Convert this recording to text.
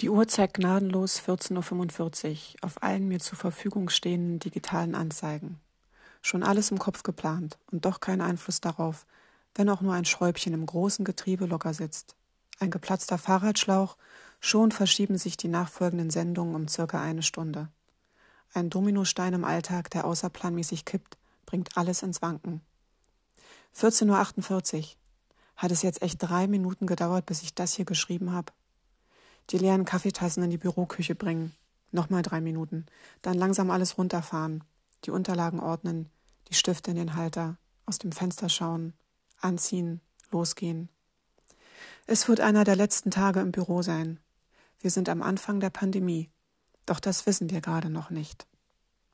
Die Uhr zeigt gnadenlos 14.45 Uhr auf allen mir zur Verfügung stehenden digitalen Anzeigen. Schon alles im Kopf geplant und doch kein Einfluss darauf, wenn auch nur ein Schräubchen im großen Getriebe locker sitzt. Ein geplatzter Fahrradschlauch, schon verschieben sich die nachfolgenden Sendungen um circa eine Stunde. Ein Dominostein im Alltag, der außerplanmäßig kippt, bringt alles ins Wanken. 14.48 Uhr. Hat es jetzt echt drei Minuten gedauert, bis ich das hier geschrieben habe? Die leeren Kaffeetassen in die Büroküche bringen. Nochmal drei Minuten. Dann langsam alles runterfahren. Die Unterlagen ordnen, die Stifte in den Halter, aus dem Fenster schauen, anziehen, losgehen. Es wird einer der letzten Tage im Büro sein. Wir sind am Anfang der Pandemie. Doch das wissen wir gerade noch nicht.